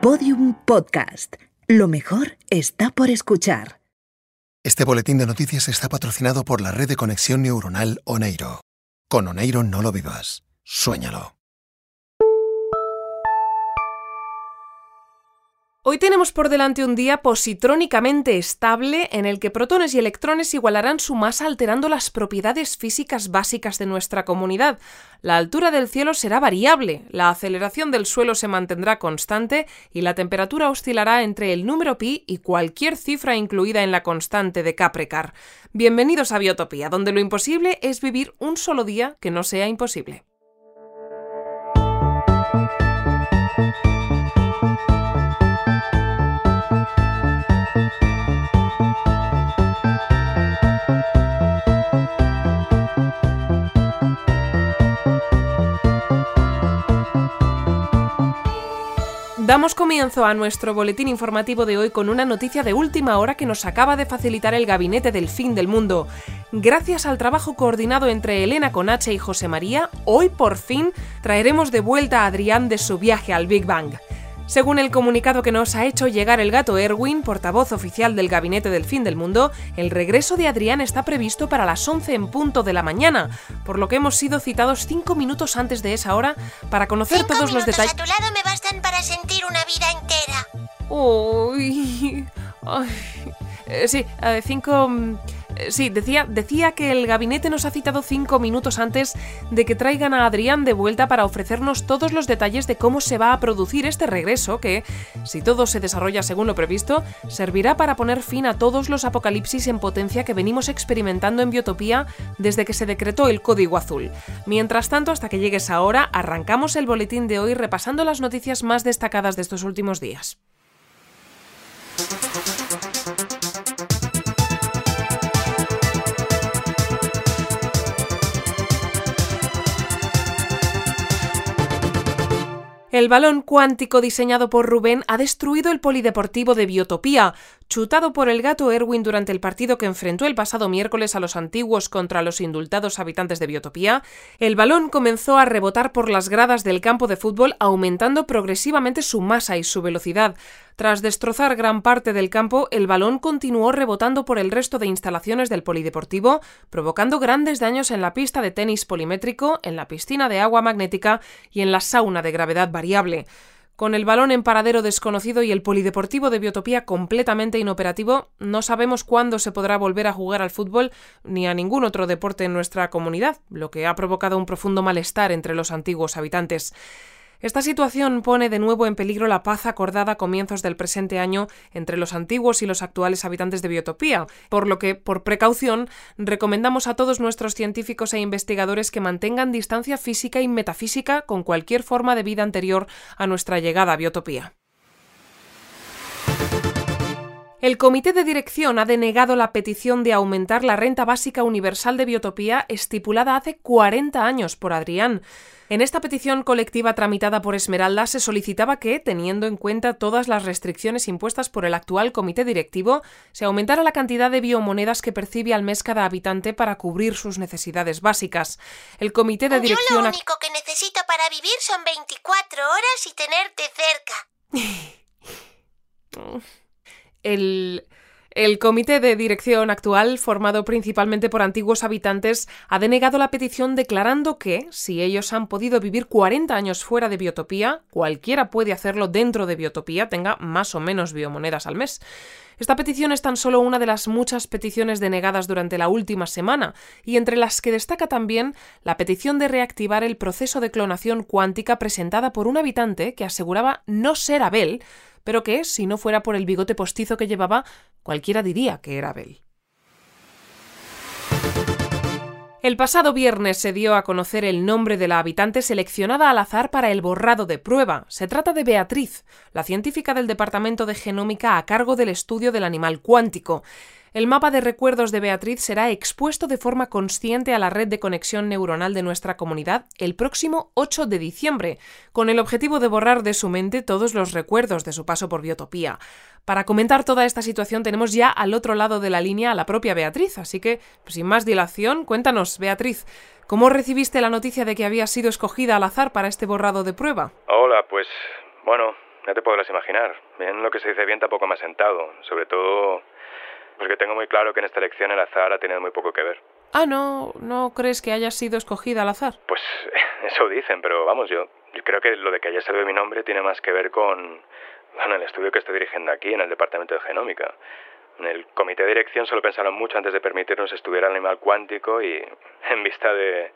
Podium Podcast. Lo mejor está por escuchar. Este boletín de noticias está patrocinado por la red de conexión neuronal Oneiro. Con Oneiro no lo vivas, suéñalo. Hoy tenemos por delante un día positrónicamente estable en el que protones y electrones igualarán su masa alterando las propiedades físicas básicas de nuestra comunidad. La altura del cielo será variable, la aceleración del suelo se mantendrá constante y la temperatura oscilará entre el número pi y cualquier cifra incluida en la constante de Capricar. Bienvenidos a Biotopía, donde lo imposible es vivir un solo día que no sea imposible. Damos comienzo a nuestro boletín informativo de hoy con una noticia de última hora que nos acaba de facilitar el gabinete del fin del mundo. Gracias al trabajo coordinado entre Elena Conache y José María, hoy por fin traeremos de vuelta a Adrián de su viaje al Big Bang. Según el comunicado que nos ha hecho llegar el gato Erwin, portavoz oficial del Gabinete del Fin del Mundo, el regreso de Adrián está previsto para las 11 en punto de la mañana, por lo que hemos sido citados cinco minutos antes de esa hora para conocer todos los detalles. a tu lado me bastan para sentir una vida entera. Uy, ay, eh, sí, eh, cinco... mm, eh, Sí, decía, decía que el gabinete nos ha citado cinco minutos antes de que traigan a Adrián de vuelta para ofrecernos todos los detalles de cómo se va a producir este regreso que, si todo se desarrolla según lo previsto, servirá para poner fin a todos los apocalipsis en potencia que venimos experimentando en Biotopía desde que se decretó el Código Azul. Mientras tanto, hasta que llegue esa hora, arrancamos el boletín de hoy repasando las noticias más destacadas de estos últimos días. El balón cuántico diseñado por Rubén ha destruido el polideportivo de Biotopía. Chutado por el gato Erwin durante el partido que enfrentó el pasado miércoles a los antiguos contra los indultados habitantes de Biotopía, el balón comenzó a rebotar por las gradas del campo de fútbol, aumentando progresivamente su masa y su velocidad. Tras destrozar gran parte del campo, el balón continuó rebotando por el resto de instalaciones del polideportivo, provocando grandes daños en la pista de tenis polimétrico, en la piscina de agua magnética y en la sauna de gravedad variable. Con el balón en paradero desconocido y el polideportivo de Biotopía completamente inoperativo, no sabemos cuándo se podrá volver a jugar al fútbol ni a ningún otro deporte en nuestra comunidad, lo que ha provocado un profundo malestar entre los antiguos habitantes. Esta situación pone de nuevo en peligro la paz acordada a comienzos del presente año entre los antiguos y los actuales habitantes de Biotopía, por lo que, por precaución, recomendamos a todos nuestros científicos e investigadores que mantengan distancia física y metafísica con cualquier forma de vida anterior a nuestra llegada a Biotopía. El Comité de Dirección ha denegado la petición de aumentar la renta básica universal de Biotopía estipulada hace 40 años por Adrián. En esta petición colectiva tramitada por Esmeralda se solicitaba que, teniendo en cuenta todas las restricciones impuestas por el actual comité directivo, se aumentara la cantidad de biomonedas que percibe al mes cada habitante para cubrir sus necesidades básicas. El comité de Yo dirección lo ha- único que necesito para vivir son 24 horas y tenerte cerca. El, el comité de dirección actual, formado principalmente por antiguos habitantes, ha denegado la petición declarando que, si ellos han podido vivir 40 años fuera de Biotopía, cualquiera puede hacerlo dentro de Biotopía, tenga más o menos biomonedas al mes. Esta petición es tan solo una de las muchas peticiones denegadas durante la última semana, y entre las que destaca también la petición de reactivar el proceso de clonación cuántica presentada por un habitante que aseguraba no ser Abel, pero que, si no fuera por el bigote postizo que llevaba, cualquiera diría que era Abel. El pasado viernes se dio a conocer el nombre de la habitante seleccionada al azar para el borrado de prueba. Se trata de Beatriz, la científica del Departamento de Genómica a cargo del estudio del animal cuántico. El mapa de recuerdos de Beatriz será expuesto de forma consciente a la red de conexión neuronal de nuestra comunidad el próximo 8 de diciembre, con el objetivo de borrar de su mente todos los recuerdos de su paso por Biotopía. Para comentar toda esta situación tenemos ya al otro lado de la línea a la propia Beatriz, así que, pues, sin más dilación, cuéntanos, Beatriz, ¿cómo recibiste la noticia de que había sido escogida al azar para este borrado de prueba? Hola, pues bueno, ya te podrás imaginar. Bien lo que se dice bien tampoco me ha sentado. Sobre todo porque tengo muy claro que en esta elección el azar ha tenido muy poco que ver. Ah, ¿no, no crees que haya sido escogida al azar? Pues eso dicen, pero vamos, yo, yo creo que lo de que haya salido mi nombre tiene más que ver con, bueno, el estudio que estoy dirigiendo aquí, en el Departamento de Genómica. En el comité de dirección solo pensaron mucho antes de permitirnos estudiar el animal cuántico y en vista de,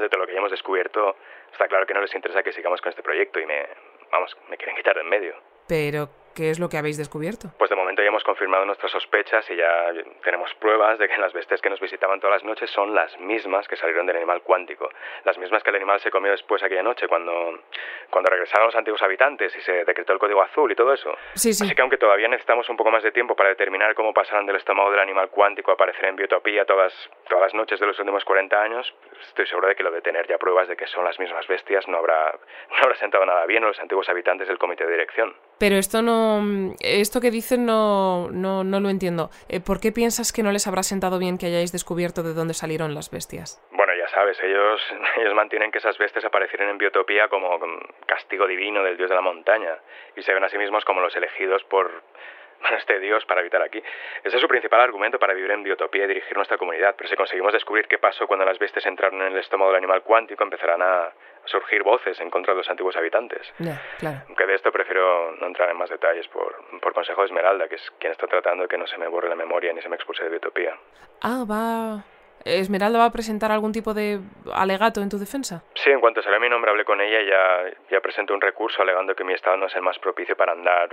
de todo lo que ya hemos descubierto, está claro que no les interesa que sigamos con este proyecto y me, vamos, me quieren quitar de en medio. Pero, ¿qué es lo que habéis descubierto? Pues de momento ya hemos confirmado nuestras sospechas y ya tenemos pruebas de que las bestias que nos visitaban todas las noches son las mismas que salieron del animal cuántico. Las mismas que el animal se comió después aquella noche cuando, cuando regresaron los antiguos habitantes y se decretó el código azul y todo eso. Sí, sí. Así que aunque todavía necesitamos un poco más de tiempo para determinar cómo pasaron del estómago del animal cuántico a aparecer en biotopía todas, todas las noches de los últimos 40 años, estoy seguro de que lo de tener ya pruebas de que son las mismas bestias no habrá, no habrá sentado nada bien a los antiguos habitantes del comité de dirección. Pero esto no. Esto que dicen no, no, no lo entiendo. Eh, ¿Por qué piensas que no les habrá sentado bien que hayáis descubierto de dónde salieron las bestias? Bueno, ya sabes, ellos, ellos mantienen que esas bestias aparecieron en biotopía como castigo divino del dios de la montaña y se ven a sí mismos como los elegidos por este dios para habitar aquí. Ese es su principal argumento para vivir en biotopía y dirigir nuestra comunidad, pero si conseguimos descubrir qué pasó cuando las bestias entraron en el estómago del animal cuántico, empezarán a surgir voces en contra de los antiguos habitantes. Ya, claro. Aunque de esto prefiero no entrar en más detalles por, por consejo de Esmeralda, que es quien está tratando de que no se me borre la memoria ni se me expulse de biotopía. Ah, va... ¿Esmeralda va a presentar algún tipo de alegato en tu defensa? Sí, en cuanto salió mi nombre hablé con ella y ya, ya presentó un recurso alegando que mi estado no es el más propicio para andar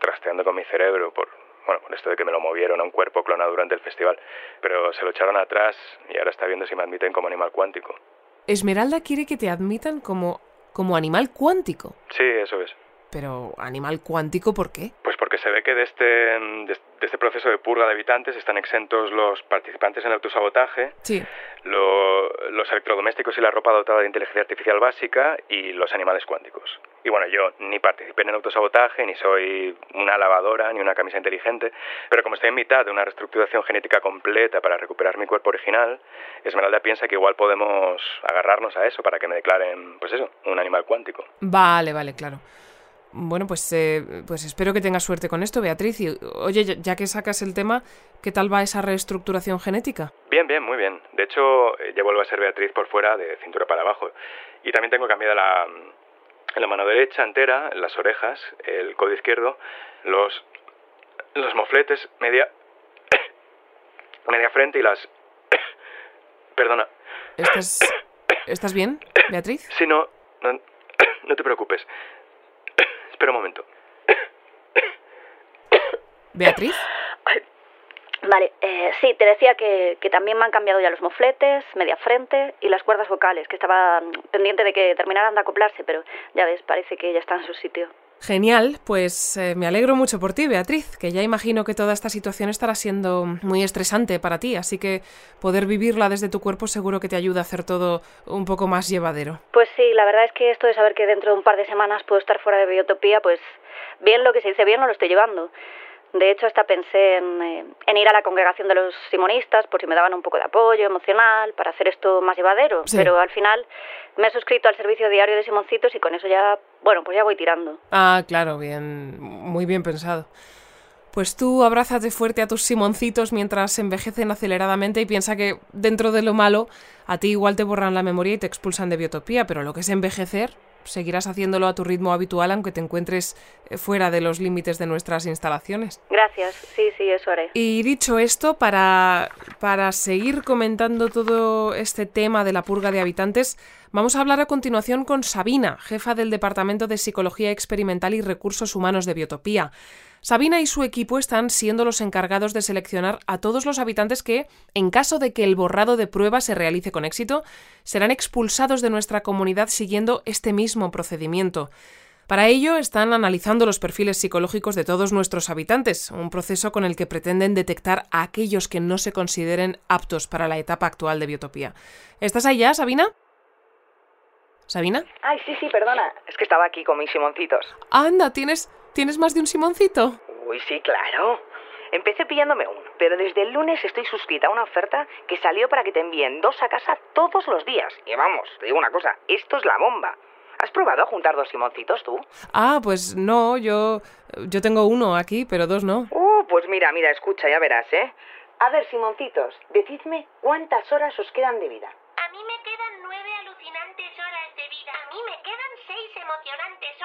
trasteando con mi cerebro por, bueno, por esto de que me lo movieron a un cuerpo clonado durante el festival. Pero se lo echaron atrás y ahora está viendo si me admiten como animal cuántico. Esmeralda quiere que te admitan como, como animal cuántico. Sí, eso es. Pero, ¿animal cuántico por qué? Pues se ve que de este, de, de este proceso de purga de habitantes están exentos los participantes en el autosabotaje, Sí. lo- los electrodomésticos y la ropa dotada de inteligencia artificial básica y los animales cuánticos. Y bueno, yo ni participé en el autosabotaje, ni soy una lavadora, ni una camisa inteligente, pero como estoy en mitad de una reestructuración genética completa para recuperar mi cuerpo original, Esmeralda piensa que igual podemos agarrarnos a eso para que me declaren, pues eso, un animal cuántico. Vale, vale, claro. Bueno, pues, eh, pues espero que tengas suerte con esto, Beatriz. Y, oye, ya- que sacas el tema, ¿qué tal va esa reestructuración genética? Bien, bien, muy bien. De hecho, eh, ya vuelvo a ser Beatriz por fuera, de cintura para abajo. Y también tengo cambiada la, la mano derecha entera, las orejas, el codo izquierdo, los, los mofletes, media, media frente y las... Perdona. ¿Estás, ¿Estás bien, Beatriz? Si no, no, no te preocupes. Espera un momento. ¿Beatriz? Vale, eh, sí, te decía que, que también me han cambiado ya los mofletes, media frente y las cuerdas vocales, que estaba mm, pendiente de que terminaran de acoplarse, pero ya ves, parece que ya está en su sitio. Genial, pues eh, me alegro mucho por ti, Beatriz, que ya imagino que toda esta situación estará siendo muy estresante para ti, así que poder vivirla desde tu cuerpo seguro que te ayuda a hacer todo un poco más llevadero. Pues sí, la verdad es que esto de saber que dentro de un par de semanas puedo estar fuera de Biotopía, pues bien lo que se dice bien no lo estoy llevando. De hecho, hasta pensé en, eh, en ir a la congregación de los simonistas por si me daban un poco de apoyo emocional para hacer esto más llevadero. Sí. Pero al final me he suscrito al servicio diario de Simoncitos y con eso ya, bueno, pues ya voy tirando. Ah, claro, bien, muy bien pensado. Pues tú abrázate fuerte a tus simoncitos mientras envejecen aceleradamente y piensa que dentro de lo malo a ti igual te borran la memoria y te expulsan de biotopía, pero lo que es envejecer, seguirás haciéndolo a tu ritmo habitual aunque te encuentres eh, fuera de los límites de nuestras instalaciones. Gracias, sí, sí, eso haré. Y dicho esto, para, para seguir comentando todo este tema de la purga de habitantes, vamos a hablar a continuación con Sabina, jefa del Departamento de Psicología Experimental y Recursos Humanos de Biotopía. Sabina y su equipo están siendo los encargados de seleccionar a todos los habitantes que, en caso de que el borrado de pruebas se realice con éxito, serán expulsados de nuestra comunidad siguiendo este mismo procedimiento. Para ello están analizando los perfiles psicológicos de todos nuestros habitantes, un proceso con el que pretenden detectar a aquellos que no se consideren aptos para la etapa actual de biotopía. ¿Estás ya, Sabina? ¿Sabina? Ay, sí, sí, perdona. Es que estaba aquí con mis simoncitos. Anda, ¿tienes, ¿tienes más de un Simoncito? Uy, sí, claro. Empecé pillándome uno, pero desde el lunes estoy suscrita a una oferta que salió para que te envíen dos a casa todos los días. Y vamos, te digo una cosa, esto es la bomba. ¿Has probado a juntar dos Simoncitos tú? Ah, pues no, yo. Yo tengo uno aquí, pero dos no. Uh, pues mira, mira, escucha, ya verás, ¿eh? A ver, Simoncitos, decidme cuántas horas os quedan de vida. A mí me quedan nueve alucinantes horas de vida. A mí me quedan seis emocionantes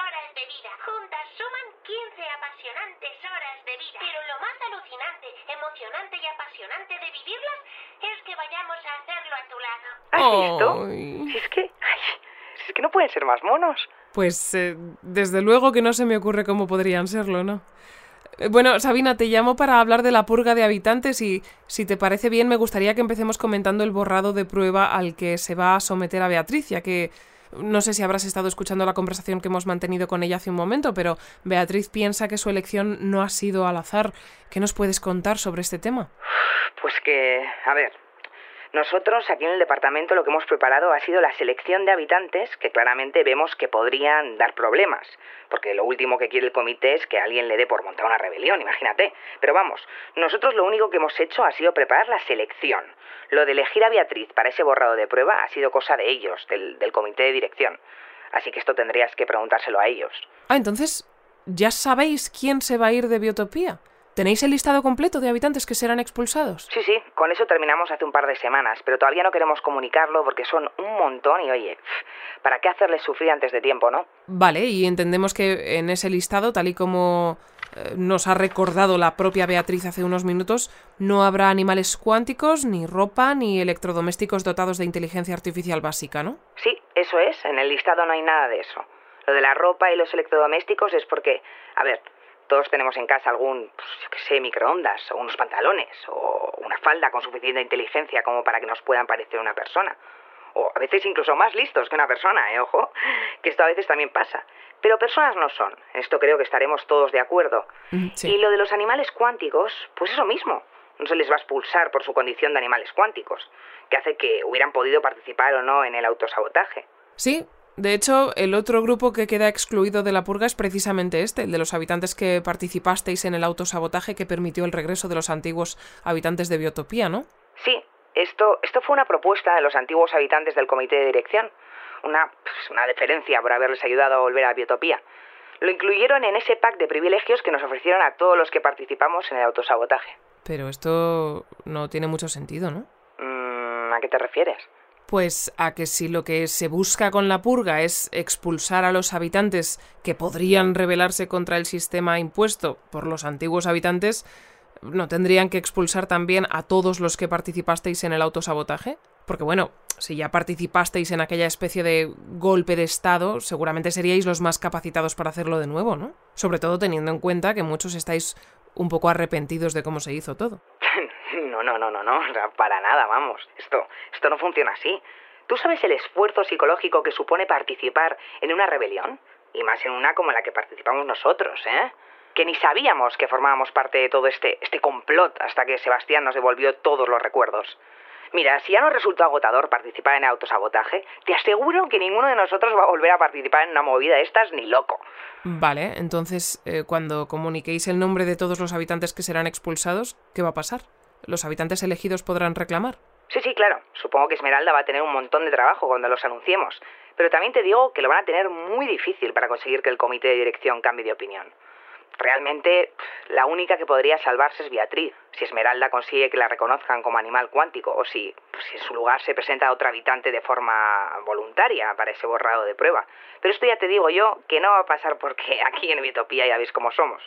15 apasionantes horas de vida. Pero lo más alucinante, emocionante y apasionante de vivirlas es que vayamos a hacerlo a tu lado. ¿Has visto? Ay. Si es que... ay, si es que no pueden ser más monos. Pues eh, desde luego que no se me ocurre cómo podrían serlo, ¿no? Eh, Bueno, Sabina, te llamo para hablar de la purga de habitantes y, si te parece bien, me gustaría que empecemos comentando el borrado de prueba al que se va a someter a Beatriz, ya que no sé si habrás estado escuchando la conversación que hemos mantenido con ella hace un momento, pero Beatriz piensa que su elección no ha sido al azar. ¿Qué nos puedes contar sobre este tema? Pues que, a ver, nosotros aquí en el departamento lo que hemos preparado ha sido la selección de habitantes que claramente vemos que podrían dar problemas, porque lo último que quiere el comité es que alguien le dé por montar una rebelión, imagínate. Pero vamos, nosotros lo único que hemos hecho ha sido preparar la selección. Lo de elegir a Beatriz para ese borrado de prueba ha sido cosa de ellos, del, comité de dirección. Así que esto tendrías que preguntárselo a ellos. Ah, entonces, ¿ya sabéis quién se va a ir de Biotopía? ¿Tenéis el listado completo de habitantes que serán expulsados? Sí, sí, con eso terminamos hace un par de semanas, pero todavía no queremos comunicarlo porque son un montón y oye, ¿para qué hacerles sufrir antes de tiempo, no? Vale, y entendemos que en ese listado, tal y como eh, nos ha recordado la propia Beatriz hace unos minutos, no habrá animales cuánticos, ni ropa, ni electrodomésticos dotados de inteligencia artificial básica, ¿no? Sí, eso es, en el listado no hay nada de eso. Lo de la ropa y los electrodomésticos es porque, a ver, todos tenemos en casa algún, pues, yo qué sé, microondas, o unos pantalones, o una falda con suficiente inteligencia como para que nos puedan parecer una persona. O a veces incluso más listos que una persona, ¿eh? Ojo, que esto a veces también pasa. Pero personas no son, esto creo que estaremos todos de acuerdo. Mm, sí. Y lo de los animales cuánticos, pues eso mismo. No se les va a expulsar por su condición de animales cuánticos, que hace que hubieran podido participar o no en el autosabotaje. Sí, de hecho, el otro grupo que queda excluido de la purga es precisamente este, el de los habitantes que participasteis en el autosabotaje que permitió el regreso de los antiguos habitantes de Biotopía, ¿no? Sí, esto, esto fue una propuesta de los antiguos habitantes del comité de dirección. Una, pues, una deferencia por haberles ayudado a volver a Biotopía. Lo incluyeron en ese pack de privilegios que nos ofrecieron a todos los que participamos en el autosabotaje. Pero esto no tiene mucho sentido, ¿no? Mm, ¿A qué te refieres? Pues a que si lo que se busca con la purga es expulsar a los habitantes que podrían rebelarse contra el sistema impuesto por los antiguos habitantes, ¿no tendrían que expulsar también a todos los que participasteis en el autosabotaje? Porque bueno, si ya participasteis en aquella especie de golpe de Estado, seguramente seríais los más capacitados para hacerlo de nuevo, ¿no? Sobre todo teniendo en cuenta que muchos estáis un poco arrepentidos de cómo se hizo todo. No, no, no, no, no, para nada, vamos. Esto, esto no funciona así. ¿Tú sabes el esfuerzo psicológico que supone participar en una rebelión? Y más en una como la que participamos nosotros, ¿eh? Que ni sabíamos que formábamos parte de todo este, este complot hasta que Sebastián nos devolvió todos los recuerdos. Mira, si ya nos resultó agotador participar en autosabotaje, te aseguro que ninguno de nosotros va a volver a participar en una movida de estas ni loco. Vale, entonces, eh, cuando comuniquéis el nombre de todos los habitantes que serán expulsados, ¿qué va a pasar? ¿Los habitantes elegidos podrán reclamar? Sí, sí, claro. Supongo que Esmeralda va a tener un montón de trabajo cuando los anunciemos. Pero también te digo que lo van a tener muy difícil para conseguir que el comité de dirección cambie de opinión. Realmente, la única que podría salvarse es Beatriz, si Esmeralda consigue que la reconozcan como animal cuántico, o si, si en su lugar se presenta otro habitante de forma voluntaria para ese borrado de prueba. Pero esto ya te digo yo que no va a pasar porque aquí en Biotopía ya veis cómo somos.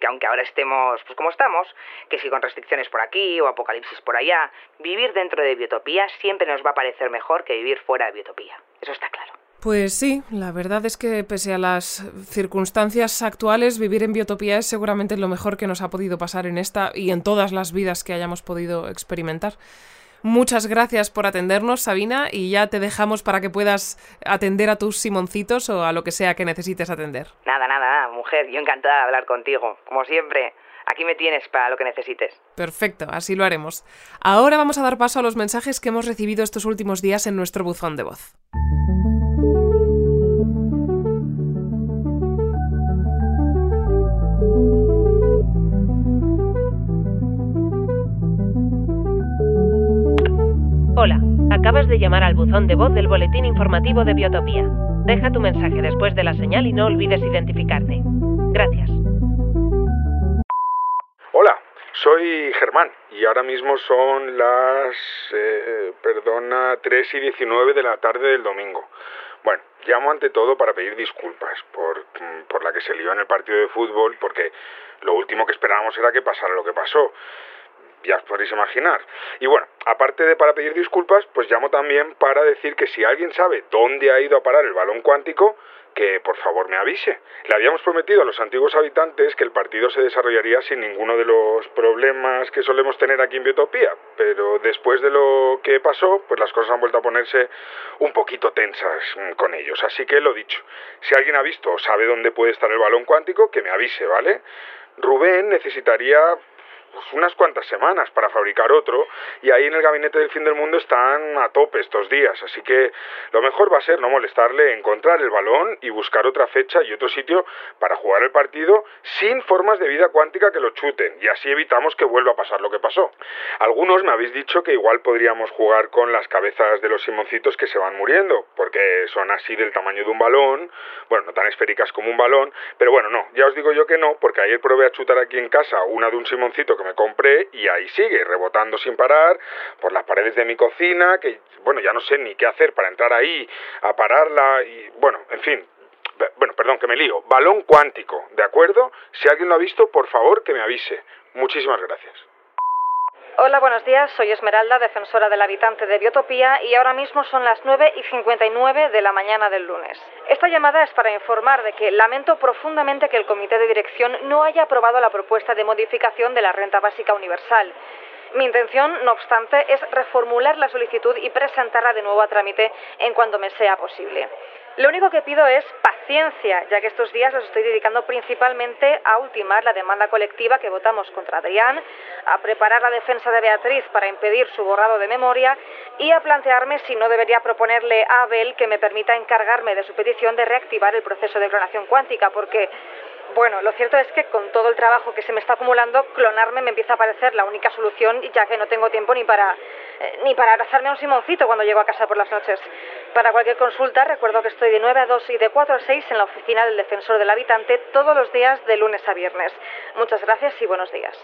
Que aunque ahora estemos pues como estamos, que si con restricciones por aquí o apocalipsis por allá, vivir dentro de Biotopía siempre nos va a parecer mejor que vivir fuera de Biotopía. Eso está claro. Pues sí, la verdad es que pese a las circunstancias actuales, vivir en biotopía es seguramente lo mejor que nos ha podido pasar en esta y en todas las vidas que hayamos podido experimentar. Muchas gracias por atendernos, Sabina, y ya te dejamos para que puedas atender a tus simoncitos o a lo que sea que necesites atender. Nada, nada, nada, mujer, yo encantada de hablar contigo. Como siempre, aquí me tienes para lo que necesites. Perfecto, así lo haremos. Ahora vamos a dar paso a los mensajes que hemos recibido estos últimos días en nuestro buzón de voz. Acabas de llamar al buzón de voz del Boletín Informativo de Biotopía. Deja tu mensaje después de la señal y no olvides identificarte. Gracias. Hola, soy Germán y ahora mismo son las... Eh, perdona, 3 y 19 de la tarde del domingo. Bueno, llamo ante todo para pedir disculpas por, por la que se lió en el partido de fútbol porque lo último que esperábamos era que pasara lo que pasó ya os podéis imaginar. Y bueno, aparte de para pedir disculpas, pues llamo también para decir que si alguien sabe dónde ha ido a parar el balón cuántico, que por favor me avise. Le habíamos prometido a los antiguos habitantes que el partido se desarrollaría sin ninguno de los problemas que solemos tener aquí en Biotopía, pero después de lo que pasó, pues las cosas han vuelto a ponerse un poquito tensas con ellos. Así que lo dicho, si alguien ha visto o sabe dónde puede estar el balón cuántico, que me avise, ¿vale? Rubén necesitaría pues, unas cuantas semanas para fabricar otro y ahí en el gabinete del fin del mundo están a tope estos días, así que lo mejor va a ser no molestarle, encontrar el balón y buscar otra fecha y otro sitio para jugar el partido sin formas de vida cuántica que lo chuten y así evitamos que vuelva a pasar lo que pasó. Algunos me habéis dicho que igual podríamos jugar con las cabezas de los simoncitos que se van muriendo, porque son así del tamaño de un balón, bueno, no tan esféricas como un balón, pero bueno, no, ya os digo yo que no, porque ayer probé a chutar aquí en casa una de un simoncito que me compré y ahí sigue, rebotando sin parar por las paredes de mi cocina, que bueno, ya no sé ni qué hacer para entrar ahí a pararla y bueno, en fin, bueno, perdón, que me lío. Balón cuántico, ¿de acuerdo? Si alguien lo ha visto, por favor que me avise. Muchísimas gracias. Hola, buenos días. Soy Esmeralda, defensora del habitante de Biotopía, y ahora mismo son las 9 y 59 de la mañana del lunes. Esta llamada es para informar de que lamento profundamente que el Comité de Dirección no haya aprobado la propuesta de modificación de la renta básica universal. Mi intención, no obstante, es reformular la solicitud y presentarla de nuevo a trámite en cuanto me sea posible. Lo único que pido es paciencia, ya que estos días los estoy dedicando principalmente a ultimar la demanda colectiva que votamos contra Adrián, a preparar la defensa de Beatriz para impedir su borrado de memoria y a plantearme si no debería proponerle a Abel que me permita encargarme de su petición de reactivar el proceso de clonación cuántica, porque bueno, lo cierto es que con todo el trabajo que se me está acumulando, clonarme me empieza a parecer la única solución, ya que no tengo tiempo ni para ni para abrazarme a un simoncito cuando llego a casa por las noches. Para cualquier consulta, recuerdo que estoy de 9 a 2 y de 4 a 6 en la oficina del Defensor del Habitante todos los días de lunes a viernes. Muchas gracias y buenos días.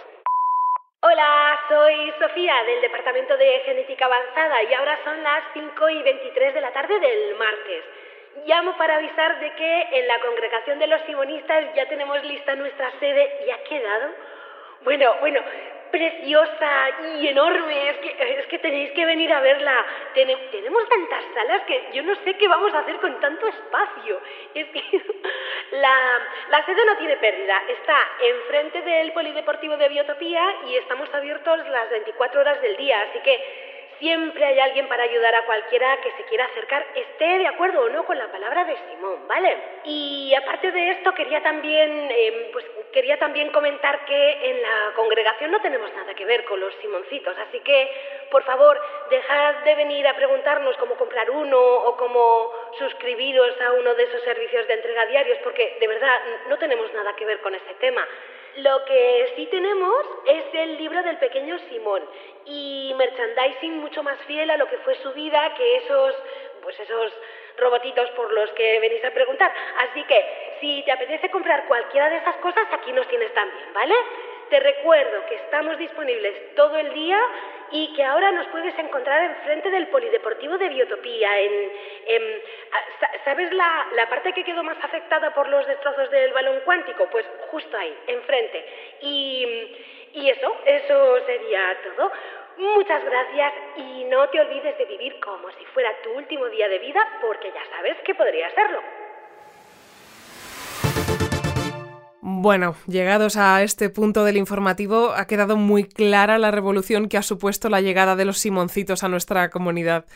Hola, soy Sofía del Departamento de Genética Avanzada y ahora son las 5 y 23 de la tarde del martes. Llamo para avisar de que en la congregación de los simonistas ya tenemos lista nuestra sede y ha quedado. Bueno, bueno, preciosa y enorme. Es que, es que tenéis que venir a verla. tenemos tantas salas que yo no sé qué vamos a hacer con tanto espacio. Es que la, la sede no tiene pérdida. Está enfrente del Polideportivo de Biotopía y estamos abiertos las 24 horas del día. Así que Siempre hay alguien para ayudar a cualquiera que se quiera acercar, esté de acuerdo o no con la palabra de Simón, ¿vale? Y aparte de esto, quería también, em, pues, quería también comentar que en la congregación no tenemos nada que ver con los Simoncitos, así que, por favor, dejad de venir a preguntarnos cómo comprar uno o cómo suscribiros a uno de esos servicios de entrega diarios, porque de verdad no tenemos nada que ver con ese tema. Lo que sí tenemos es el libro del pequeño Simón y merchandising mucho más fiel a lo que fue su vida que esos, pues esos robotitos por los que venís a preguntar. Así que si te apetece comprar cualquiera de esas cosas, aquí nos tienes también, ¿vale? Te recuerdo que estamos disponibles todo el día y que ahora nos puedes encontrar enfrente del Polideportivo de Biotopía. En, ¿Sabes la, la, parte que quedó más afectada por los destrozos del balón cuántico? Pues justo ahí, enfrente. Y, y eso, eso sería todo. Muchas gracias y no te olvides de vivir como si fuera tu último día de vida porque ya sabes que podría serlo. Bueno, llegados a este punto del informativo, ha quedado muy clara la revolución que ha supuesto la llegada de los Simoncitos a nuestra comunidad.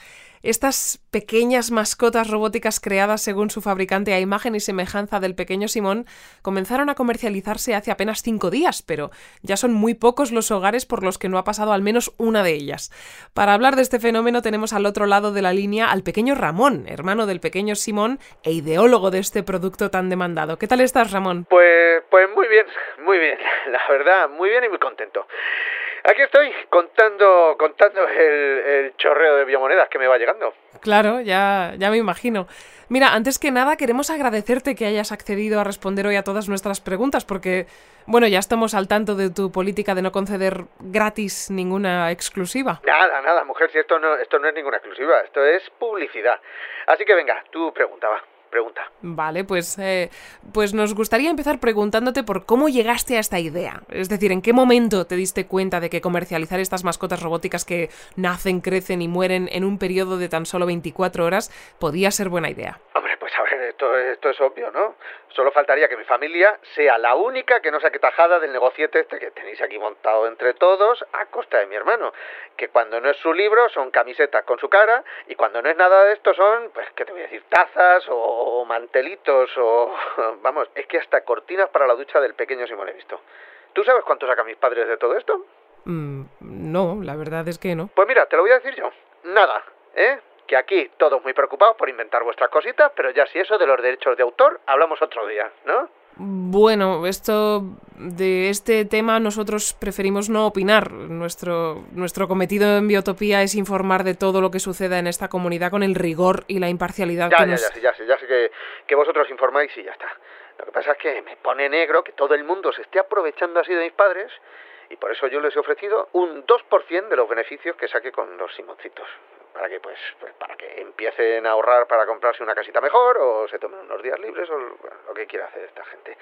Estas pequeñas mascotas robóticas creadas según su fabricante a imagen y semejanza del pequeño Simón comenzaron a comercializarse hace apenas cinco días, pero ya son muy pocos los hogares por los que no ha pasado al menos una de ellas. Para hablar de este fenómeno tenemos al otro lado de la línea al pequeño Ramón, hermano del pequeño Simón e ideólogo de este producto tan demandado. ¿Qué tal estás, Ramón? Pues, pues muy bien, muy bien, la verdad, muy bien y muy contento. Aquí estoy contando, contando el, chorreo de biomonedas que me va llegando. Claro, ya, ya me imagino. Mira, antes que nada queremos agradecerte que hayas accedido a responder hoy a todas nuestras preguntas porque, bueno, ya estamos al tanto de tu política de no conceder gratis ninguna exclusiva. Nada, nada, mujer, si esto no, esto no es ninguna exclusiva, esto es publicidad. Así que venga, tú preguntaba pregunta. Vale, pues, eh, pues nos gustaría empezar preguntándote por cómo llegaste a esta idea. Es decir, ¿en qué momento te diste cuenta de que comercializar estas mascotas robóticas que nacen, crecen y mueren en un periodo de tan solo 24 horas podía ser buena idea? Hombre, esto, esto es obvio, ¿no? Solo faltaría que mi familia sea la única que no saque tajada del negociete este que tenéis aquí montado entre todos a costa de mi hermano. Que cuando no es su libro son camisetas con su cara y cuando no es nada de esto son, pues, ¿qué te voy a decir? Tazas o mantelitos o... Vamos, es que hasta cortinas para la ducha del pequeño Simón he visto. ¿Tú sabes cuánto sacan mis padres de todo esto? Mm, no, la verdad es que no. Pues mira, te lo voy a decir yo. Nada, ¿eh? Que aquí todos muy preocupados por inventar vuestras cositas, pero ya si eso de los derechos de autor, hablamos otro día, ¿no? Bueno, esto de este tema nosotros preferimos no opinar. Nuestro, nuestro cometido en Biotopía es informar de todo lo que suceda en esta comunidad con el rigor y la imparcialidad ya, que ya, nos... Ya, sé, ya sé, ya sé que, que vosotros informáis y ya está. Lo que pasa es que me pone negro que todo el mundo se esté aprovechando así de mis padres y por eso yo les he ofrecido un 2% de los beneficios que saque con los simoncitos. Para que, pues, pues, para que empiecen a ahorrar para comprarse una casita mejor o se tomen unos días libres o lo que quiera hacer esta gente.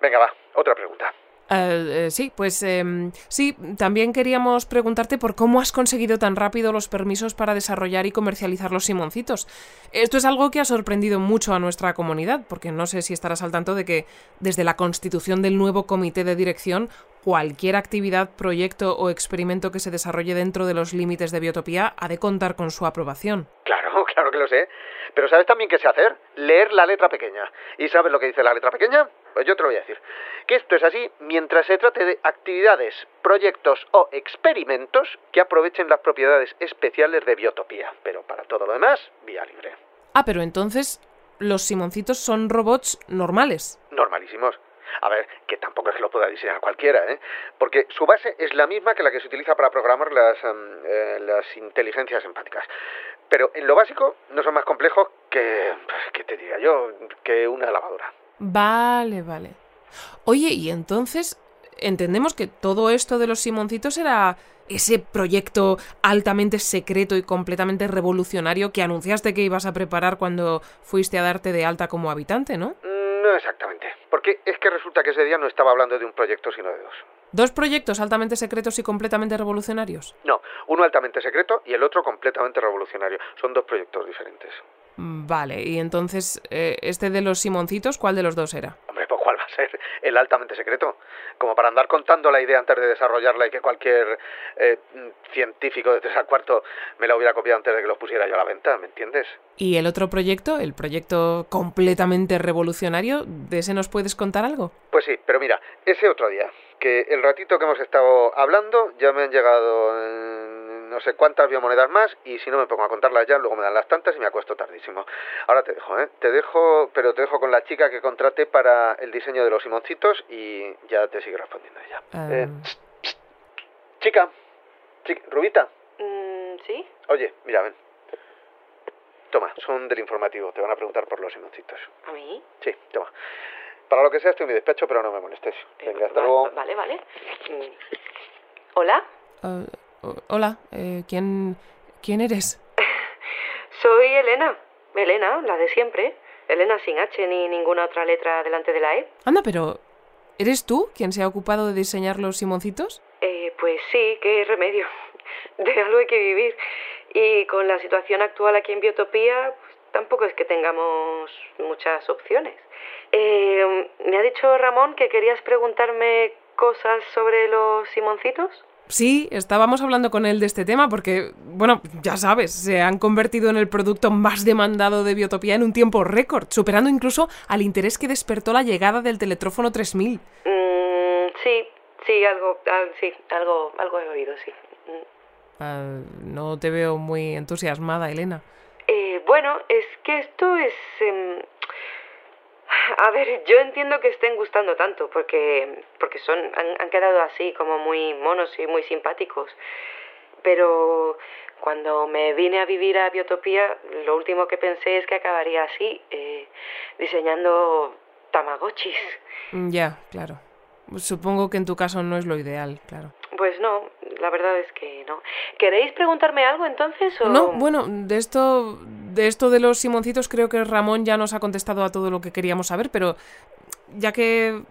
Venga, va, otra pregunta. Uh, eh, sí, pues eh, sí, también queríamos preguntarte por cómo has conseguido tan rápido los permisos para desarrollar y comercializar los simoncitos. Esto es algo que ha sorprendido mucho a nuestra comunidad, porque no sé si estarás al tanto de que desde la constitución del nuevo comité de dirección, cualquier actividad, proyecto o experimento que se desarrolle dentro de los límites de biotopía ha de contar con su aprobación. Claro, claro que lo sé. Pero ¿sabes también qué sé hacer? Leer la letra pequeña. ¿Y sabes lo que dice la letra pequeña? Pues yo te lo voy a decir. Que esto es así mientras se trate de actividades, proyectos o experimentos que aprovechen las propiedades especiales de biotopía. Pero para todo lo demás, vía libre. Ah, pero entonces los simoncitos son robots normales. Normalísimos. A ver, que tampoco es que lo pueda diseñar cualquiera, ¿eh? Porque su base es la misma que la que se utiliza para programar las, eh, las inteligencias empáticas. Pero en lo básico no son más complejos que, ¿qué te diría yo? Que una lavadora. Vale, vale. Oye, y entonces entendemos que todo esto de los Simoncitos era ese proyecto altamente secreto y completamente revolucionario que anunciaste que ibas a preparar cuando fuiste a darte de alta como habitante, ¿no? No exactamente, porque es que resulta que ese día no estaba hablando de un proyecto, sino de dos. ¿Dos proyectos altamente secretos y completamente revolucionarios? No, uno altamente secreto y el otro completamente revolucionario. Son dos proyectos diferentes. Vale, y entonces, eh, este de los Simoncitos, ¿cuál de los dos era? Hombre, pues ¿cuál va a ser? El altamente secreto. Como para andar contando la idea antes de desarrollarla y que cualquier eh, científico de tres al cuarto me la hubiera copiado antes de que los pusiera yo a la venta, ¿me entiendes? ¿Y el otro proyecto, el proyecto completamente revolucionario, de ese nos puedes contar algo? Pues sí, pero mira, ese otro día, que el ratito que hemos estado hablando ya me han llegado eh, no sé cuántas biomonedas más y si no me pongo a contarlas ya, luego me dan las tantas y me acuesto tardísimo. Ahora te dejo, ¿eh? Te dejo, pero te dejo con la chica que contraté para el diseño de los simoncitos y ya te sigue respondiendo ella. Um... Eh, chica, chica, Rubita. Mm, ¿Sí? Oye, mira, ven. Toma, son del informativo, te van a preguntar por los simoncitos. ¿A mí? Sí, toma. Para lo que sea estoy en mi despacho, pero no me molestes. Venga, hasta luego. Vale, vale. Mm. ¿Hola? Uh, hola, eh, ¿quién, ¿quién eres? Soy Elena. Elena, la de siempre. Elena sin H ni ninguna otra letra delante de la E. Anda, pero ¿eres tú quien se ha ocupado de diseñar los Simoncitos? Eh, pues sí, qué remedio. De algo hay que vivir. Y con la situación actual aquí en Biotopía, pues, tampoco es que tengamos muchas opciones. Eh, me ha dicho Ramón que querías preguntarme cosas sobre los Simoncitos. Sí, estábamos hablando con él de este tema porque, bueno, ya sabes, se han convertido en el producto más demandado de Biotopía en un tiempo récord, superando incluso al interés que despertó la llegada del teletrófono 3000. Mm, sí, sí, algo, al- sí, algo, algo he oído, sí. No te veo muy entusiasmada, Elena. Eh, bueno, es que esto es... em, A ver, yo entiendo que estén gustando tanto porque, porque son, han, han quedado así como muy monos y muy simpáticos. pero cuando me vine a vivir a Biotopía, lo último que pensé es que acabaría así, eh, diseñando tamagotchis. Ya, claro. Supongo que en tu caso no es lo ideal, claro. Pues no, la verdad es que no. ¿Queréis preguntarme algo entonces? No, bueno, de esto, de esto de los Simoncitos creo que Ramón ya nos ha contestado a todo lo que queríamos saber, pero ya que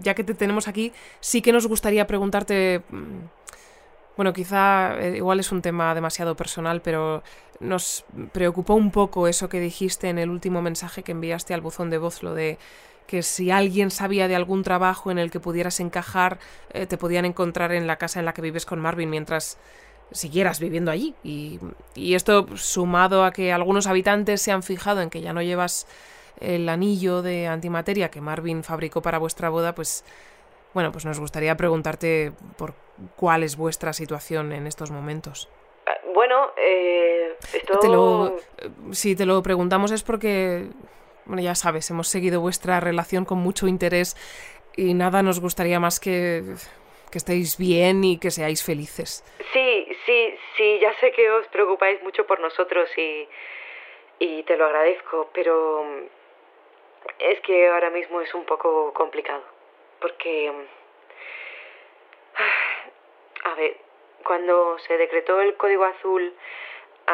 ya que te tenemos aquí, sí que nos gustaría preguntarte mm, bueno, quizá eh, igual es un tema demasiado personal, pero nos preocupó un poco eso que dijiste en el último mensaje que enviaste al buzón de voz, lo de que si alguien sabía de algún trabajo en el que pudieras encajar, eh, te podían encontrar en la casa en la que vives con Marvin mientras siguieras viviendo allí. Y, y esto sumado a que algunos habitantes se han fijado en que ya no llevas el anillo de antimateria que Marvin fabricó para vuestra boda, pues bueno, pues nos gustaría preguntarte por cuál es vuestra situación en estos momentos. Ah, bueno, eh, esto... Te lo, si te lo preguntamos es porque bueno, ya sabes, hemos seguido vuestra relación con mucho interés y nada nos gustaría más que, que estéis bien y que seáis felices. Sí, sí, sí, ya sé que os preocupáis mucho por nosotros y, y te lo agradezco, pero es que ahora mismo es un poco complicado, porque... A ver, cuando se decretó el código azul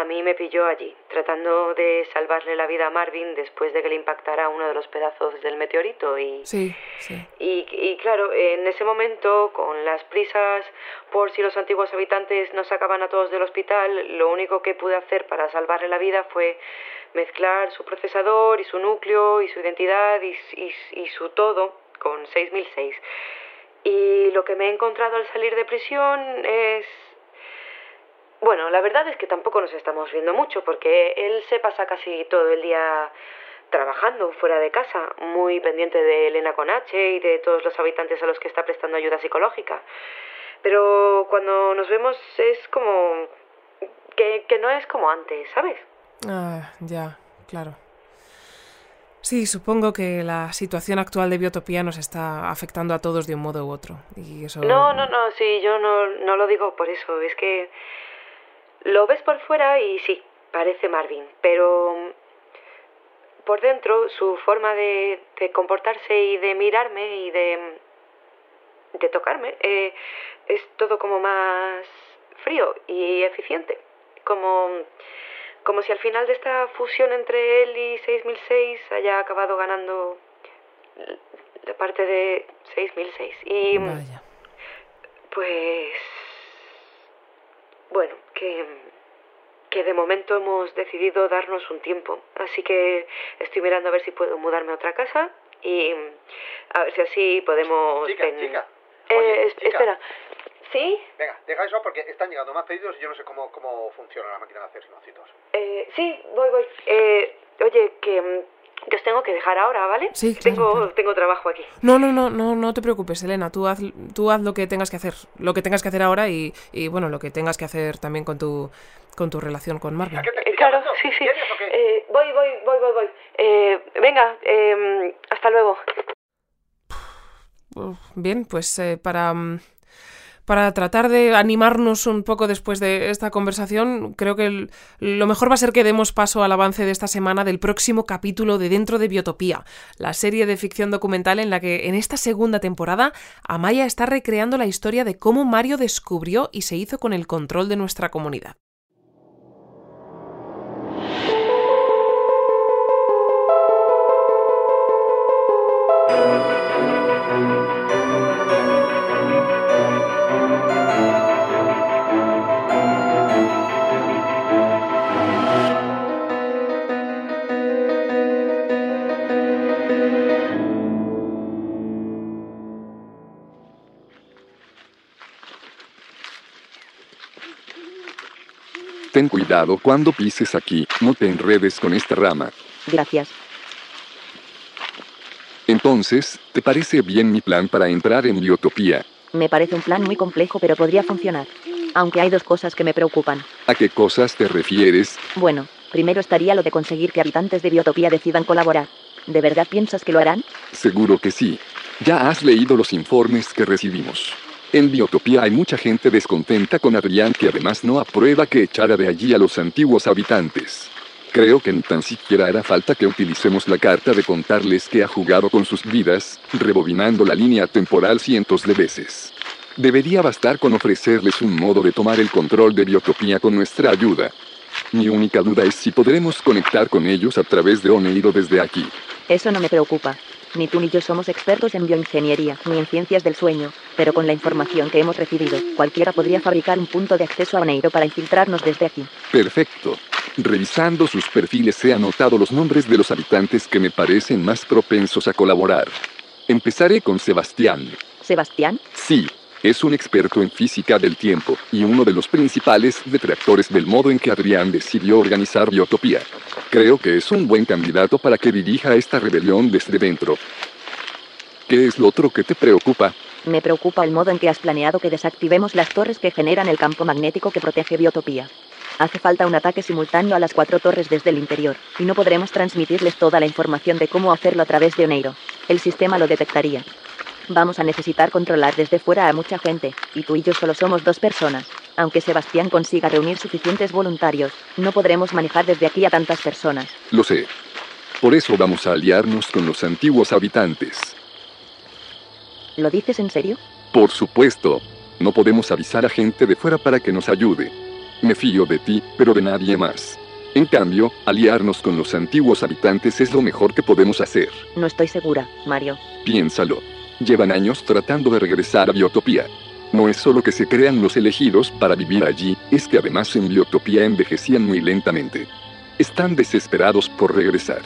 a mí me pilló allí, tratando de salvarle la vida a Marvin después de que le impactara uno de los pedazos del meteorito. Y, sí, sí. Y, y, claro, en ese momento, con las prisas por si los antiguos habitantes nos sacaban a todos del hospital, lo único que pude hacer para salvarle la vida fue mezclar su procesador y su núcleo y su identidad y, y, y su todo con 6006. Y lo que me he encontrado al salir de prisión es bueno, la verdad es que tampoco nos estamos viendo mucho porque él se pasa casi todo el día trabajando fuera de casa, muy pendiente de Elena con H y de todos los habitantes a los que está prestando ayuda psicológica. Pero cuando nos vemos es como que, que no es como antes, ¿sabes? Ah, ya, claro. Sí, supongo que la situación actual de Biotopía nos está afectando a todos de un modo u otro. Y eso... No, no, no, sí, yo no, no lo digo por eso. Es que lo ves por fuera y sí, parece Marvin, pero mm, por dentro su forma de, de comportarse y de mirarme y de, de tocarme eh, es todo como más frío y eficiente. Como, como si al final de esta fusión entre él y 6006 haya acabado ganando la parte de 6006. Y Vaya. pues bueno, que, que de momento hemos decidido darnos un tiempo. Así que estoy mirando a ver si puedo mudarme a otra casa y a ver si así podemos... Chica, ten- chica. Eh, es- chica. Espera. ¿Sí? Venga, deja eso porque están llegando más pedidos y yo no sé cómo, cómo funciona la máquina de hacer sinocitos. Eh, sí, voy, voy. Eh, oye, que, que os tengo que dejar ahora, ¿vale? Sí, claro, tengo, claro. tengo trabajo aquí. No, no, no, no, no te preocupes, Elena. Tú haz, tú haz lo que tengas que hacer, lo que tengas que hacer ahora y, y bueno, lo que tengas que hacer también con tu, con tu relación con Marvin. ¿A qué te Eh, claro, sí, sí. Eh, voy, voy, voy, voy, voy. Eh, venga, eh, hasta luego. Bien, pues eh, para, mm, para tratar de animarnos un poco después de esta conversación, creo que lo mejor va a ser que demos paso al avance de esta semana del próximo capítulo de Dentro de Biotopía, la serie de ficción documental en la que en esta segunda temporada Amaya está recreando la historia de cómo Mario descubrió y se hizo con el control de nuestra comunidad. Ten cuidado cuando pises aquí, no te enredes con esta rama. Gracias. Entonces, ¿te parece bien mi plan para entrar en Biotopía? Me parece un plan muy complejo, pero podría funcionar. Aunque hay dos cosas que me preocupan. ¿A qué cosas te refieres? Bueno, primero estaría lo de conseguir que habitantes de Biotopía decidan colaborar. ¿De verdad piensas que lo harán? Seguro que sí. Ya has leído los informes que recibimos. En Biotopía hay mucha gente descontenta con Adrián que además no aprueba que echara de allí a los antiguos habitantes. Creo que ni tan siquiera hará falta que utilicemos la carta de contarles que ha jugado con sus vidas, rebobinando la línea temporal cientos de veces. Debería bastar con ofrecerles un modo de tomar el control de Biotopía con nuestra ayuda. Mi única duda es si podremos conectar con ellos a través de Oneiro desde aquí. Eso no me preocupa. Ni tú ni yo somos expertos en bioingeniería, ni en ciencias del sueño, pero con la información que hemos recibido, cualquiera podría fabricar un punto de acceso a Oneiro para infiltrarnos desde aquí. Perfecto. Revisando sus perfiles he anotado los nombres de los habitantes que me parecen más propensos a colaborar. Empezaré con Sebastián. ¿Sebastián? Sí, es un experto en física del tiempo y uno de los principales detractores del modo en que Adrián decidió organizar Biotopía. Creo que es un buen candidato para que dirija esta rebelión desde dentro. ¿Qué es lo otro que te preocupa? Me preocupa el modo en que has planeado que desactivemos las torres que generan el campo magnético que protege Biotopía. Hace falta un ataque simultáneo a las cuatro torres desde el interior, y no podremos transmitirles toda la información de cómo hacerlo a través de Oneiro. El sistema lo detectaría. Vamos a necesitar controlar desde fuera a mucha gente, y tú y yo solo somos dos personas. Aunque Sebastián consiga reunir suficientes voluntarios, no podremos manejar desde aquí a tantas personas. Lo sé. Por eso vamos a aliarnos con los antiguos habitantes. ¿Lo dices en serio? Por supuesto. No podemos avisar a gente de fuera para que nos ayude. Me fío de ti, pero de nadie más. En cambio, aliarnos con los antiguos habitantes es lo mejor que podemos hacer. No estoy segura, Mario. Piénsalo. Llevan años tratando de regresar a Biotopía. No es solo que se crean los elegidos para vivir allí, es que además en Biotopía envejecían muy lentamente. Están desesperados por regresar.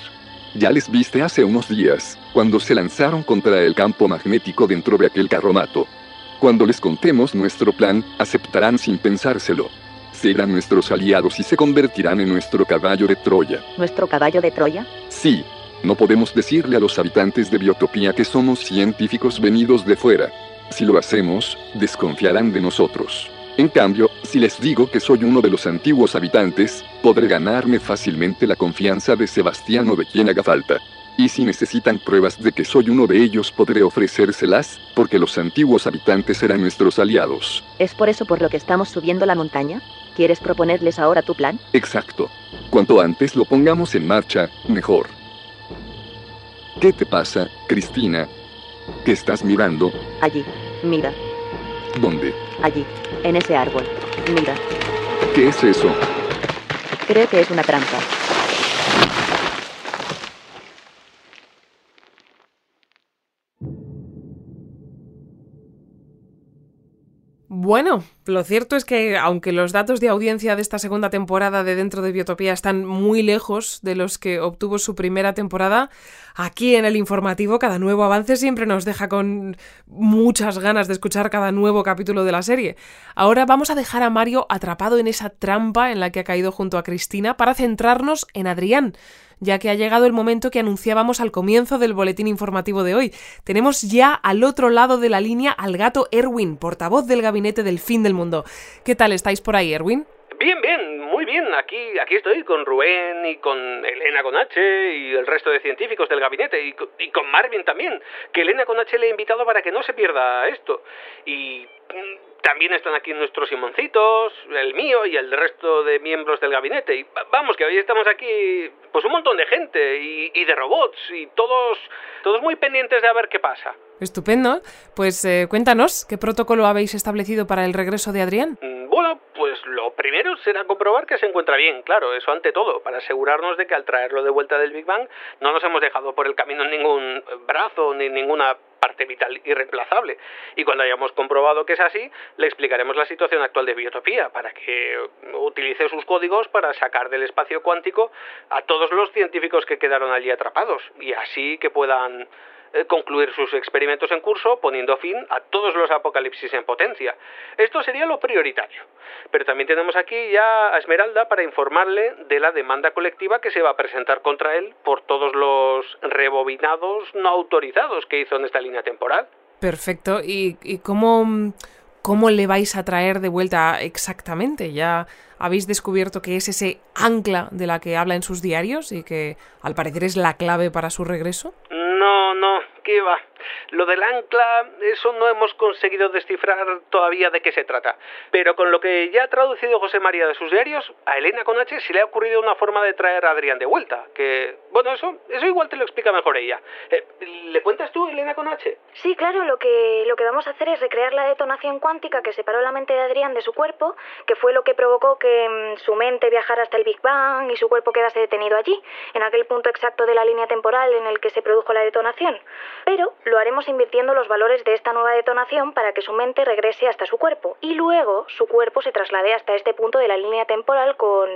Ya les viste hace unos días, cuando se lanzaron contra el campo magnético dentro de aquel carromato. Cuando les contemos nuestro plan, aceptarán sin pensárselo serán nuestros aliados y se convertirán en nuestro caballo de Troya. ¿Nuestro caballo de Troya? Sí. No podemos decirle a los habitantes de Biotopía que somos científicos venidos de fuera. Si lo hacemos, desconfiarán de nosotros. En cambio, si les digo que soy uno de los antiguos habitantes, podré ganarme fácilmente la confianza de Sebastián o de quien haga falta. Y si necesitan pruebas de que soy uno de ellos, podré ofrecérselas, porque los antiguos habitantes serán nuestros aliados. ¿Es por eso por lo que estamos subiendo la montaña? ¿Quieres proponerles ahora tu plan? Exacto. Cuanto antes lo pongamos en marcha, mejor. ¿Qué te pasa, Cristina? ¿Qué estás mirando? Allí. Mira. ¿Dónde? Allí. En ese árbol. Mira. ¿Qué es eso? Creo que es una trampa. Bueno, lo cierto es que aunque los datos de audiencia de esta segunda temporada de Dentro de Biotopía están muy lejos de los que obtuvo su primera temporada, aquí en el informativo cada nuevo avance siempre nos deja con muchas ganas de escuchar cada nuevo capítulo de la serie. Ahora vamos a dejar a Mario atrapado en esa trampa en la que ha caído junto a Cristina para centrarnos en Adrián ya que ha llegado el momento que anunciábamos al comienzo del boletín informativo de hoy. Tenemos ya al otro lado de la línea al gato Erwin, portavoz del gabinete del fin del mundo. ¿Qué tal estáis por ahí, Erwin? Bien, bien, muy bien. Aquí, aquí estoy con Rubén y con Elena con H y el resto de científicos del gabinete y, y con Marvin también, que Elena con H le he invitado para que no se pierda esto. Y mm, también están aquí nuestros Simoncitos, el mío y el resto de miembros del gabinete. Y vamos, que hoy estamos aquí, pues un montón de gente y, de robots y todos, todos muy pendientes de a ver qué pasa. Estupendo. Pues eh, cuéntanos, ¿qué protocolo habéis establecido para el regreso de Adrián? Mm, bueno, pues lo primero será comprobar que se encuentra bien, claro, eso ante todo, para asegurarnos de que al traerlo de vuelta del Big Bang no nos hemos dejado por el camino ningún brazo ni ninguna parte vital irreemplazable. Y cuando hayamos comprobado que es así, le explicaremos la situación actual de Biotopía para que utilice sus códigos para sacar del espacio cuántico a todos los científicos que quedaron allí atrapados y así que puedan concluir sus experimentos en curso poniendo fin a todos los apocalipsis en potencia. Esto sería lo prioritario. Pero también tenemos aquí ya a Esmeralda para informarle de la demanda colectiva que se va a presentar contra él por todos los rebobinados no autorizados que hizo en esta línea temporal. Perfecto. ¿Y, y cómo, cómo le vais a traer de vuelta exactamente? ¿Ya habéis descubierto que es ese ancla de la que habla en sus diarios y que al parecer es la clave para su regreso? No, no, ¿qué va? Lo del ancla, eso no hemos conseguido descifrar todavía de qué se trata. Pero con lo que ya ha traducido José María de sus diarios, a Elena con H se le ha ocurrido una forma de traer a Adrián de vuelta. Que, bueno, eso, eso igual te lo explica mejor ella. Eh, ¿Le cuentas tú, Elena con H? Sí, claro, lo que, lo que vamos a hacer es recrear la detonación cuántica que separó la mente de Adrián de su cuerpo, que fue lo que provocó que mm, su mente viajara hasta el Big Bang y su cuerpo quedase detenido allí, en aquel punto exacto de la línea temporal en el que se produjo la detonación. Pero lo haremos invirtiendo los valores de esta nueva detonación para que su mente regrese hasta su cuerpo y luego su cuerpo se traslade hasta este punto de la línea temporal con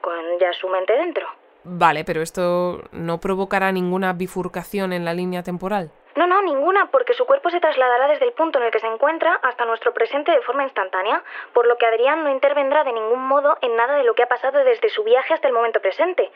con ya su mente dentro. Vale, pero esto no provocará ninguna bifurcación en la línea temporal. No, no, ninguna, porque su cuerpo se trasladará desde el punto en el que se encuentra hasta nuestro presente de forma instantánea, por lo que Adrián no intervendrá de ningún modo en nada de lo que ha pasado desde su viaje hasta el momento presente.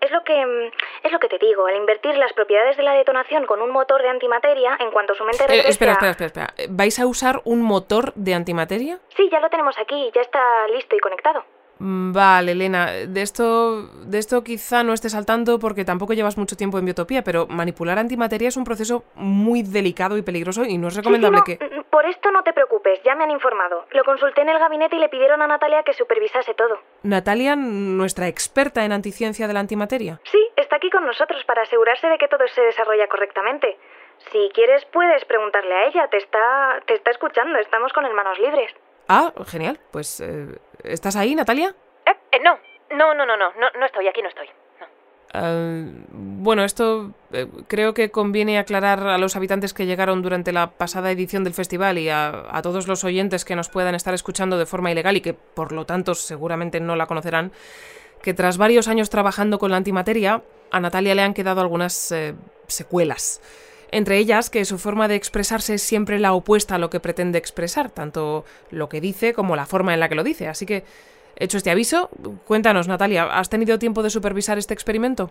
Es lo que mm, es lo que te digo, al invertir las propiedades de la detonación con un motor de antimateria, en cuanto su mente Eh, regrese espera, espera, espera, espera. ¿Vais a usar un motor de antimateria? Sí, ya lo tenemos aquí, ya está listo y conectado. Mm, Vale, Elena, de esto, de esto quizá no estés al tanto porque tampoco llevas mucho tiempo en biotopía, pero manipular antimateria es un proceso muy delicado y peligroso y no es recomendable Sí, sí, que... no, Por esto no te preocupes, ya me han informado. Lo consulté en el gabinete y le pidieron a Natalia que supervisase todo. Natalia, nuestra experta en anticiencia de la antimateria. Sí, está aquí con nosotros para asegurarse de que todo se desarrolla correctamente. Si quieres, puedes preguntarle a ella. Te está, te está escuchando. Estamos con el manos libres. Ah, genial. Pues, eh, ¿estás ahí, Natalia? Eh, no, no, no, no, no, no, no estoy, aquí no estoy. Ah, bueno, esto eh, creo que conviene aclarar a los habitantes que llegaron durante la pasada edición del festival y a, a todos los oyentes que nos puedan estar escuchando de forma ilegal y que por lo tanto seguramente no la conocerán, que tras varios años trabajando con la antimateria, a Natalia le han quedado algunas eh, secuelas. Entre ellas que su forma de expresarse es siempre la opuesta a lo que pretende expresar, tanto lo que dice como la forma en la que lo dice. Así que, hecho este aviso, cuéntanos, Natalia, ¿has tenido tiempo de supervisar este experimento?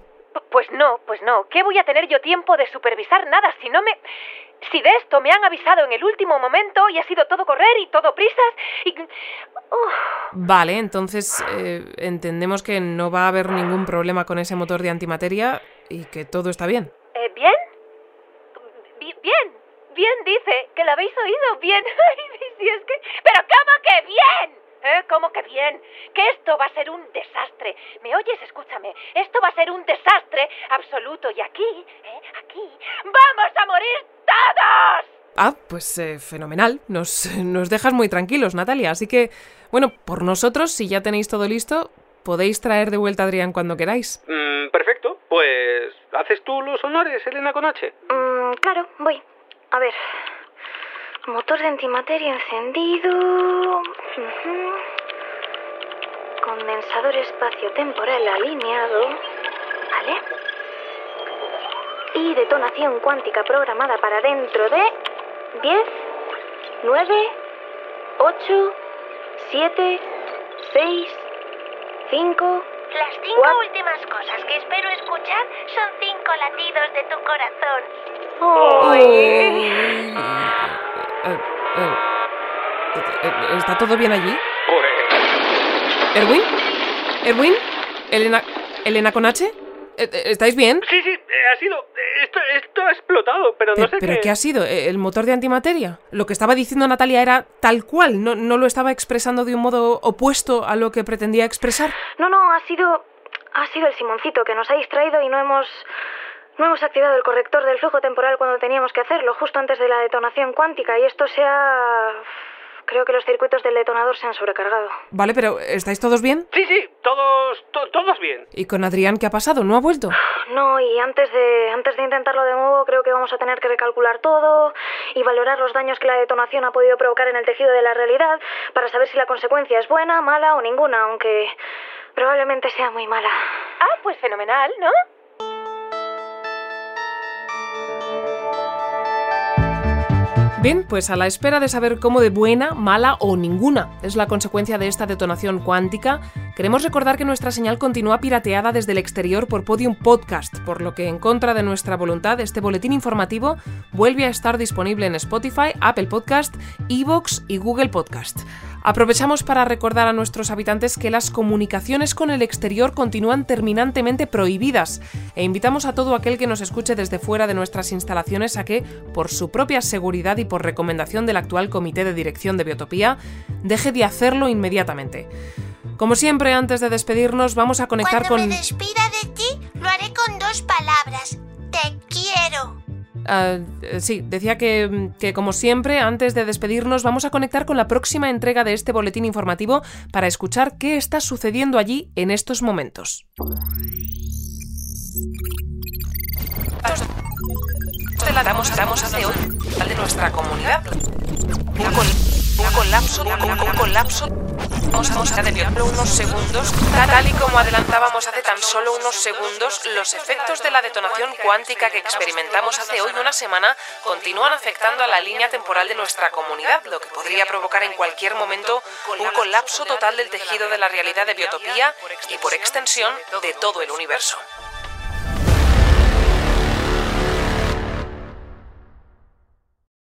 Pues no, pues no. ¿Qué voy a tener yo tiempo de supervisar nada si no me... Si de esto me han avisado en el último momento y ha sido todo correr y todo prisas y... Uf, Vale, entonces eh, entendemos que no va a haber ningún problema con ese motor de antimateria y que todo está bien. ¿eh, ¿Bien? Bi- Bien, dice, que lo habéis oído bien. Ay, si es que... Pero ¿cómo que bien? ¿Eh? ¿Cómo que bien? Que esto va a ser un desastre. ¿Me oyes? Escúchame. Esto va a ser un desastre absoluto. Y aquí, ¿eh? Aquí, ¡vamos a morir todos! Ah, pues eh, fenomenal. Nos, nos dejas muy tranquilos, Natalia. Así que, bueno, por nosotros, si ya tenéis todo listo, podéis traer de vuelta a Adrián cuando queráis. Mm, perfecto, pues ¿haces tú los honores, Elena con H? Mm, claro, voy. A ver. Motor de antimateria encendido. Ujú. Condensador espacio-temporal alineado. Vale. Y detonación cuántica programada para dentro de 10, 9, 8, 7, 6, 5. Las cinco últimas cosas que espero escuchar son cinco latidos de tu corazón. Eh, ¿Está todo bien allí? ¿Erwin? ¿Erwin? ¿Elena, ¿Elena con H? Eh, eh, ¿Estáis bien? Sí, sí, eh, ha sido... Esto, esto ha explotado, pero no Pe- sé ¿Pero qué... qué ha sido? ¿E- ¿El motor de antimateria? Lo que estaba diciendo Natalia era tal cual, no, no lo estaba expresando de un modo opuesto a lo que pretendía expresar. No, no, ha sido. Ha sido el Simoncito que nos ha distraído y no hemos. No hemos activado el corrector del flujo temporal cuando teníamos que hacerlo, justo antes de la detonación cuántica, y esto se ha. Creo que los circuitos del detonador se han sobrecargado. Vale, pero ¿estáis todos bien? Sí, sí, todos, to- todos bien. ¿Y con Adrián qué ha pasado? ¿No ha vuelto? No, y antes de, antes de intentarlo de nuevo, creo que vamos a tener que recalcular todo y valorar los daños que la detonación ha podido provocar en el tejido de la realidad para saber si la consecuencia es buena, mala o ninguna, aunque probablemente sea muy mala. Ah, pues fenomenal, ¿no? Bien, pues a la espera de saber cómo de buena, mala o ninguna es la consecuencia de esta detonación cuántica, queremos recordar que nuestra señal continúa pirateada desde el exterior por Podium Podcast, por lo que en contra de nuestra voluntad este boletín informativo vuelve a estar disponible en Spotify, Apple Podcast, Evox y Google Podcast. Aprovechamos para recordar a nuestros habitantes que las comunicaciones con el exterior continúan terminantemente prohibidas e invitamos a todo aquel que nos escuche desde fuera de nuestras instalaciones a que, por su propia seguridad y por recomendación del actual Comité de Dirección de Biotopía, deje de hacerlo inmediatamente. Como siempre, antes de despedirnos, vamos a conectar Cuando con... me despida de ti, lo haré con dos palabras. Te quiero. Ah, eh, sí, decía que, que, como siempre, antes de despedirnos, vamos a conectar con la próxima entrega de este boletín informativo para escuchar qué está sucediendo allí en estos momentos. De nuestra comunidad. Un, col un colapso, un, colapso. Debiarlo unos segundos, tal y como adelantábamos hace tan solo unos segundos, los efectos de la detonación cuántica que experimentamos hace hoy una semana continúan afectando a la línea temporal de nuestra comunidad, lo que podría provocar en cualquier momento un colapso total del tejido de la realidad de Biotopía y por extensión de todo el universo.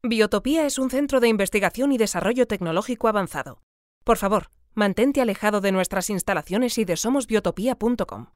Biotopía es un centro de investigación y desarrollo tecnológico avanzado. Por favor, mantente alejado de nuestras instalaciones y de somosbiotopía.com.